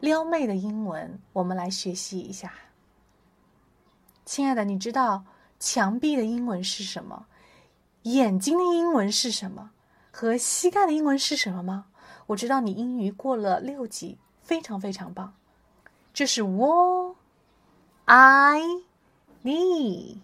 撩妹的英文，我们来学习一下。亲爱的，你知道墙壁的英文是什么？眼睛的英文是什么？和膝盖的英文是什么吗？我知道你英语过了六级，非常非常棒。这是我，I ME。